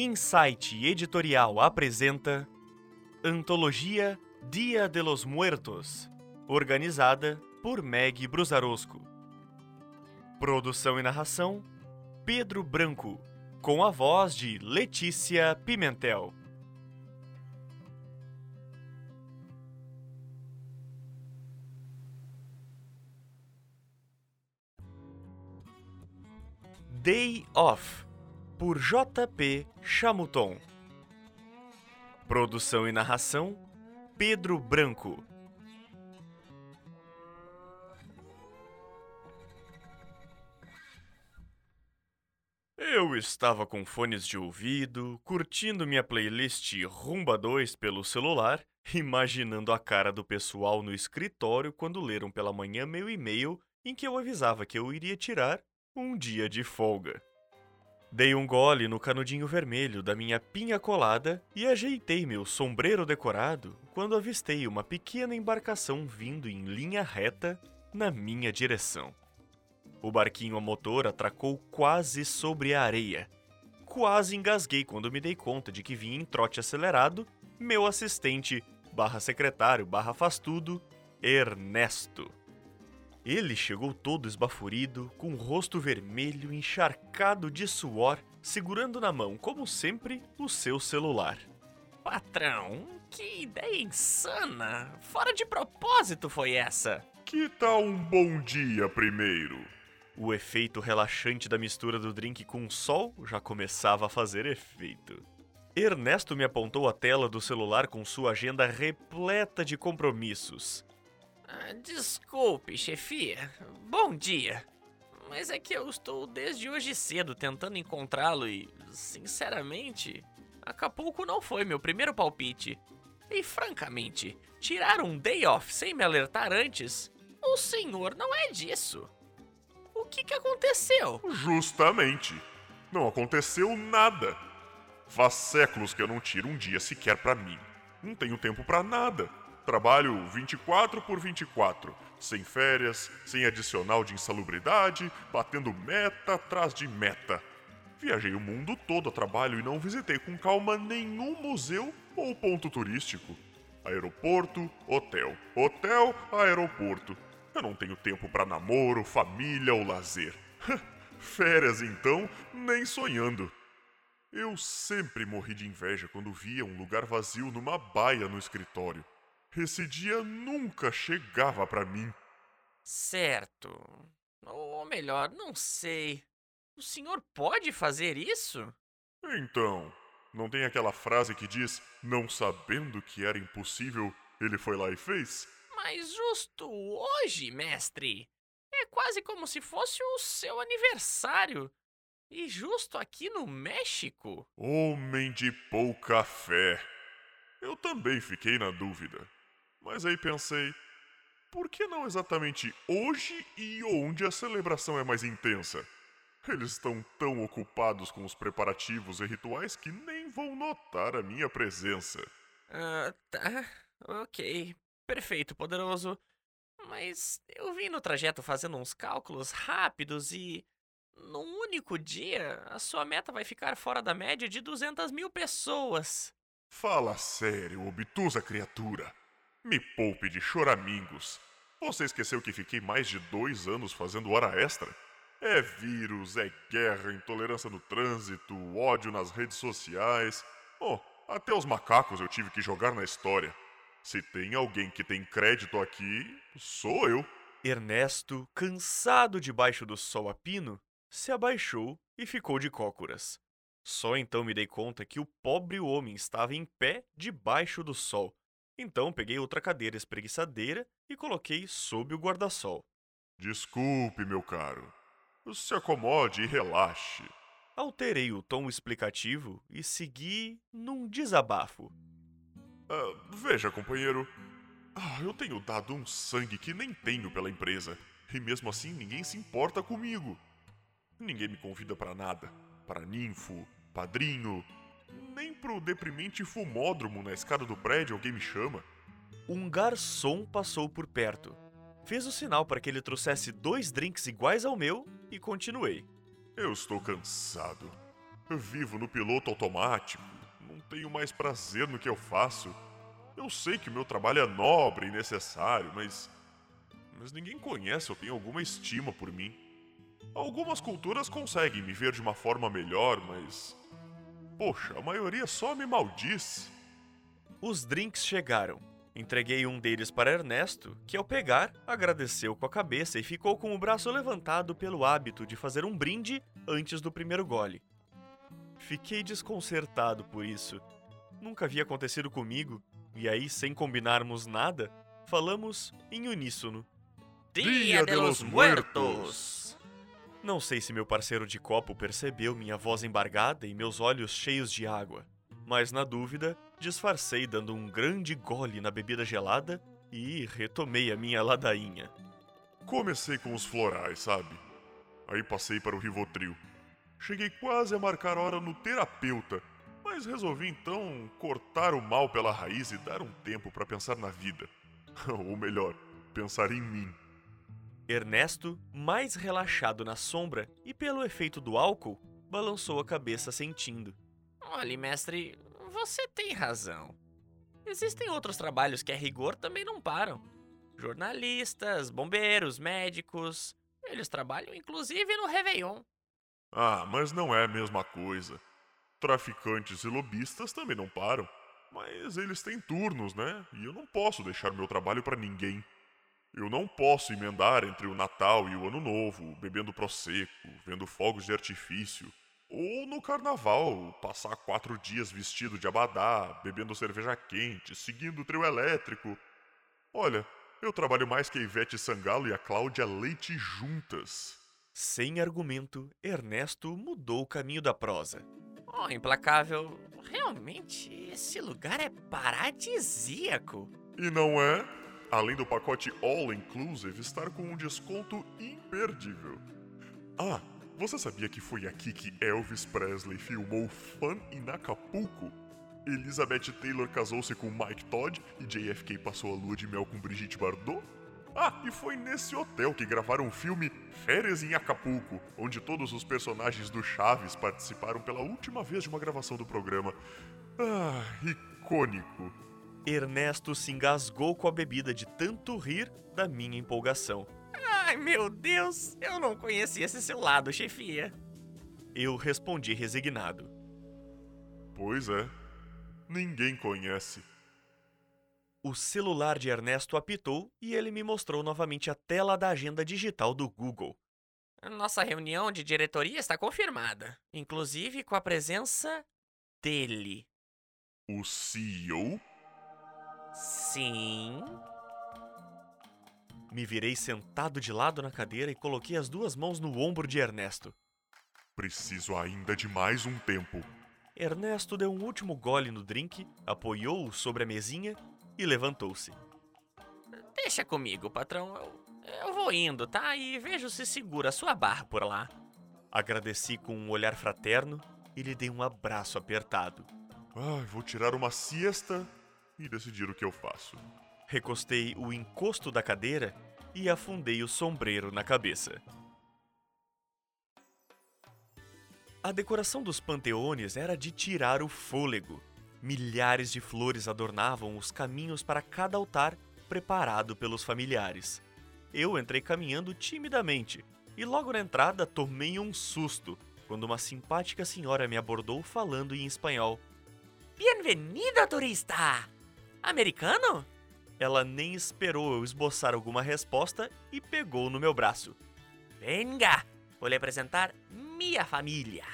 Insight Editorial apresenta Antologia Dia de los Muertos, organizada por Meg Brusarosco. Produção e narração: Pedro Branco, com a voz de Letícia Pimentel. Day Off, por J.P. Chamuton. Produção e narração: Pedro Branco. Eu estava com fones de ouvido, curtindo minha playlist Rumba 2 pelo celular, imaginando a cara do pessoal no escritório quando leram pela manhã meu e-mail em que eu avisava que eu iria tirar um dia de folga. Dei um gole no canudinho vermelho da minha pinha colada e ajeitei meu sombreiro decorado quando avistei uma pequena embarcação vindo em linha reta na minha direção. O barquinho a motor atracou quase sobre a areia. Quase engasguei quando me dei conta de que vinha em trote acelerado meu assistente, barra secretário, barra faz tudo, Ernesto. Ele chegou todo esbaforido, com o rosto vermelho, encharcado de suor, segurando na mão, como sempre, o seu celular. Patrão, que ideia insana! Fora de propósito foi essa! Que tal um bom dia primeiro? O efeito relaxante da mistura do drink com o sol já começava a fazer efeito. Ernesto me apontou a tela do celular com sua agenda repleta de compromissos. Desculpe, chefia. Bom dia. Mas é que eu estou desde hoje cedo tentando encontrá-lo e, sinceramente, Acapulco não foi meu primeiro palpite. E, francamente, tirar um day off sem me alertar antes, o senhor não é disso. O que, que aconteceu? Justamente. Não aconteceu nada. Faz séculos que eu não tiro um dia sequer pra mim. Não tenho tempo pra nada. Trabalho 24 por 24, sem férias, sem adicional de insalubridade, batendo meta atrás de meta. Viajei o mundo todo a trabalho e não visitei com calma nenhum museu ou ponto turístico. Aeroporto, hotel, hotel, aeroporto. Eu não tenho tempo para namoro, família ou lazer. Férias então, nem sonhando. Eu sempre morri de inveja quando via um lugar vazio numa baia no escritório. Esse dia nunca chegava para mim. Certo. Ou melhor, não sei. O senhor pode fazer isso? Então, não tem aquela frase que diz: não sabendo que era impossível, ele foi lá e fez? Mas justo hoje, mestre. É quase como se fosse o seu aniversário. E justo aqui no México. Homem de pouca fé. Eu também fiquei na dúvida. Mas aí pensei, por que não exatamente hoje e onde a celebração é mais intensa? Eles estão tão ocupados com os preparativos e rituais que nem vão notar a minha presença. Ah, tá. Ok. Perfeito, poderoso. Mas eu vim no trajeto fazendo uns cálculos rápidos e. Num único dia, a sua meta vai ficar fora da média de 200 mil pessoas. Fala sério, obtusa criatura. Me poupe de choramingos. Você esqueceu que fiquei mais de dois anos fazendo hora extra? É vírus, é guerra, intolerância no trânsito, ódio nas redes sociais. Oh, até os macacos eu tive que jogar na história. Se tem alguém que tem crédito aqui, sou eu. Ernesto, cansado debaixo do sol a pino, se abaixou e ficou de cócoras. Só então me dei conta que o pobre homem estava em pé debaixo do sol. Então peguei outra cadeira espreguiçadeira e coloquei sob o guarda-sol. Desculpe, meu caro. Se acomode e relaxe. Alterei o tom explicativo e segui num desabafo. Ah, veja, companheiro. Ah, eu tenho dado um sangue que nem tenho pela empresa. E mesmo assim ninguém se importa comigo. Ninguém me convida para nada. Para ninfo, padrinho. Nem pro deprimente fumódromo na escada do prédio alguém me chama. Um garçom passou por perto. Fez o sinal para que ele trouxesse dois drinks iguais ao meu e continuei. Eu estou cansado. Vivo no piloto automático, não tenho mais prazer no que eu faço. Eu sei que o meu trabalho é nobre e necessário, mas. Mas ninguém conhece ou tem alguma estima por mim. Algumas culturas conseguem me ver de uma forma melhor, mas. Poxa, a maioria só me maldiz. Os drinks chegaram. Entreguei um deles para Ernesto, que ao pegar, agradeceu com a cabeça e ficou com o braço levantado pelo hábito de fazer um brinde antes do primeiro gole. Fiquei desconcertado por isso. Nunca havia acontecido comigo, e aí, sem combinarmos nada, falamos em uníssono. Dia de los Muertos! Não sei se meu parceiro de copo percebeu minha voz embargada e meus olhos cheios de água, mas na dúvida, disfarcei dando um grande gole na bebida gelada e retomei a minha ladainha. Comecei com os florais, sabe? Aí passei para o Rivotril. Cheguei quase a marcar hora no terapeuta, mas resolvi então cortar o mal pela raiz e dar um tempo para pensar na vida. Ou melhor, pensar em mim. Ernesto, mais relaxado na sombra e pelo efeito do álcool, balançou a cabeça sentindo. Olhe, mestre, você tem razão. Existem outros trabalhos que a rigor também não param. Jornalistas, bombeiros, médicos. Eles trabalham inclusive no Réveillon. Ah, mas não é a mesma coisa. Traficantes e lobistas também não param. Mas eles têm turnos, né? E eu não posso deixar meu trabalho para ninguém. Eu não posso emendar entre o Natal e o Ano Novo, bebendo prosecco, vendo fogos de artifício. Ou no carnaval, passar quatro dias vestido de abadá, bebendo cerveja quente, seguindo o trio elétrico. Olha, eu trabalho mais que a Ivete Sangalo e a Cláudia Leite juntas. Sem argumento, Ernesto mudou o caminho da prosa. Oh, implacável. Realmente, esse lugar é paradisíaco. E não é? Além do pacote All Inclusive estar com um desconto imperdível. Ah, você sabia que foi aqui que Elvis Presley filmou Fun in Acapulco? Elizabeth Taylor casou-se com Mike Todd e JFK passou a lua de mel com Brigitte Bardot? Ah, e foi nesse hotel que gravaram o filme Férias em Acapulco, onde todos os personagens do Chaves participaram pela última vez de uma gravação do programa. Ah, icônico. Ernesto se engasgou com a bebida de tanto rir da minha empolgação. Ai, meu Deus, eu não conhecia esse seu lado, chefia. Eu respondi resignado. Pois é, ninguém conhece. O celular de Ernesto apitou e ele me mostrou novamente a tela da agenda digital do Google. Nossa reunião de diretoria está confirmada, inclusive com a presença dele. O CEO? Sim. Me virei sentado de lado na cadeira e coloquei as duas mãos no ombro de Ernesto. Preciso ainda de mais um tempo. Ernesto deu um último gole no drink, apoiou-o sobre a mesinha e levantou-se. Deixa comigo, patrão. Eu, eu vou indo, tá? E vejo se segura a sua barra por lá. Agradeci com um olhar fraterno e lhe dei um abraço apertado. Ai, vou tirar uma siesta e decidir o que eu faço. Recostei o encosto da cadeira e afundei o sombreiro na cabeça. A decoração dos panteões era de tirar o fôlego. Milhares de flores adornavam os caminhos para cada altar preparado pelos familiares. Eu entrei caminhando timidamente e logo na entrada tomei um susto quando uma simpática senhora me abordou falando em espanhol. Bem-vindo, turista! Americano? Ela nem esperou eu esboçar alguma resposta e pegou no meu braço. Venga, vou lhe apresentar minha família.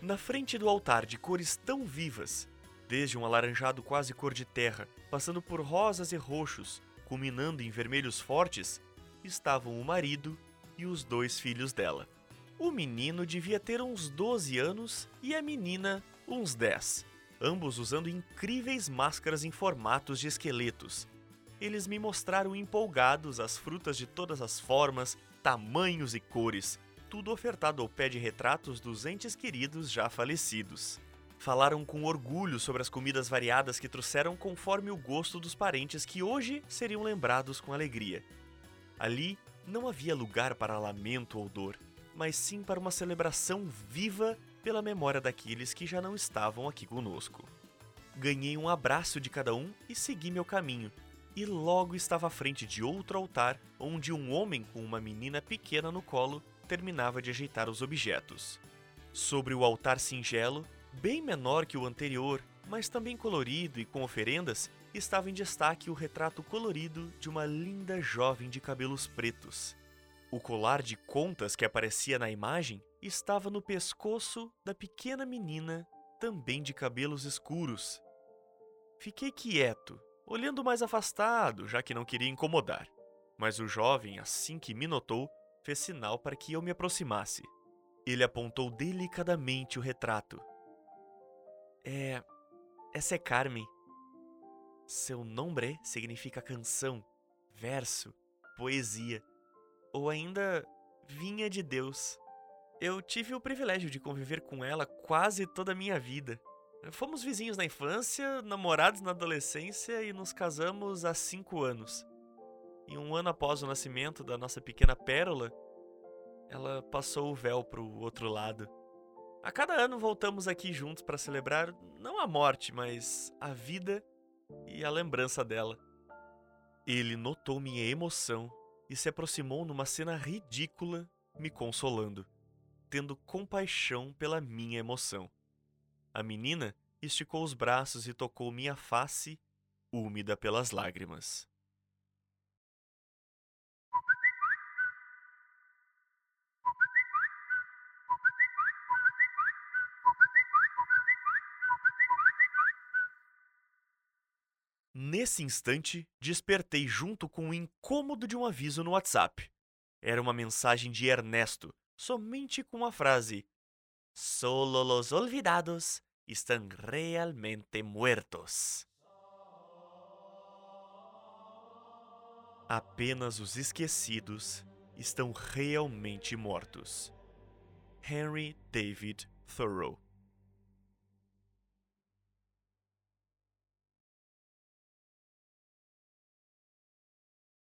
Na frente do altar de cores tão vivas, desde um alaranjado quase cor de terra, passando por rosas e roxos, culminando em vermelhos fortes, estavam o marido e os dois filhos dela. O menino devia ter uns 12 anos e a menina uns 10, ambos usando incríveis máscaras em formatos de esqueletos. Eles me mostraram empolgados as frutas de todas as formas, tamanhos e cores, tudo ofertado ao pé de retratos dos entes queridos já falecidos. Falaram com orgulho sobre as comidas variadas que trouxeram conforme o gosto dos parentes que hoje seriam lembrados com alegria. Ali não havia lugar para lamento ou dor, mas sim para uma celebração viva pela memória daqueles que já não estavam aqui conosco. Ganhei um abraço de cada um e segui meu caminho, e logo estava à frente de outro altar onde um homem com uma menina pequena no colo terminava de ajeitar os objetos. Sobre o altar singelo, bem menor que o anterior, mas também colorido e com oferendas, estava em destaque o retrato colorido de uma linda jovem de cabelos pretos. O colar de contas que aparecia na imagem estava no pescoço da pequena menina, também de cabelos escuros. Fiquei quieto, olhando mais afastado, já que não queria incomodar. Mas o jovem, assim que me notou, fez sinal para que eu me aproximasse. Ele apontou delicadamente o retrato. É. Essa é Carmen. Seu nome significa canção, verso, poesia, ou ainda vinha de Deus. Eu tive o privilégio de conviver com ela quase toda a minha vida. Fomos vizinhos na infância, namorados na adolescência e nos casamos há cinco anos. E um ano após o nascimento da nossa pequena Pérola, ela passou o véu para o outro lado. A cada ano voltamos aqui juntos para celebrar não a morte, mas a vida e a lembrança dela. Ele notou minha emoção e se aproximou numa cena ridícula, me consolando, tendo compaixão pela minha emoção. A menina esticou os braços e tocou minha face, úmida pelas lágrimas. Nesse instante, despertei junto com o incômodo de um aviso no WhatsApp. Era uma mensagem de Ernesto, somente com a frase: Solo los olvidados están realmente muertos. Apenas os esquecidos estão realmente mortos. Henry David Thoreau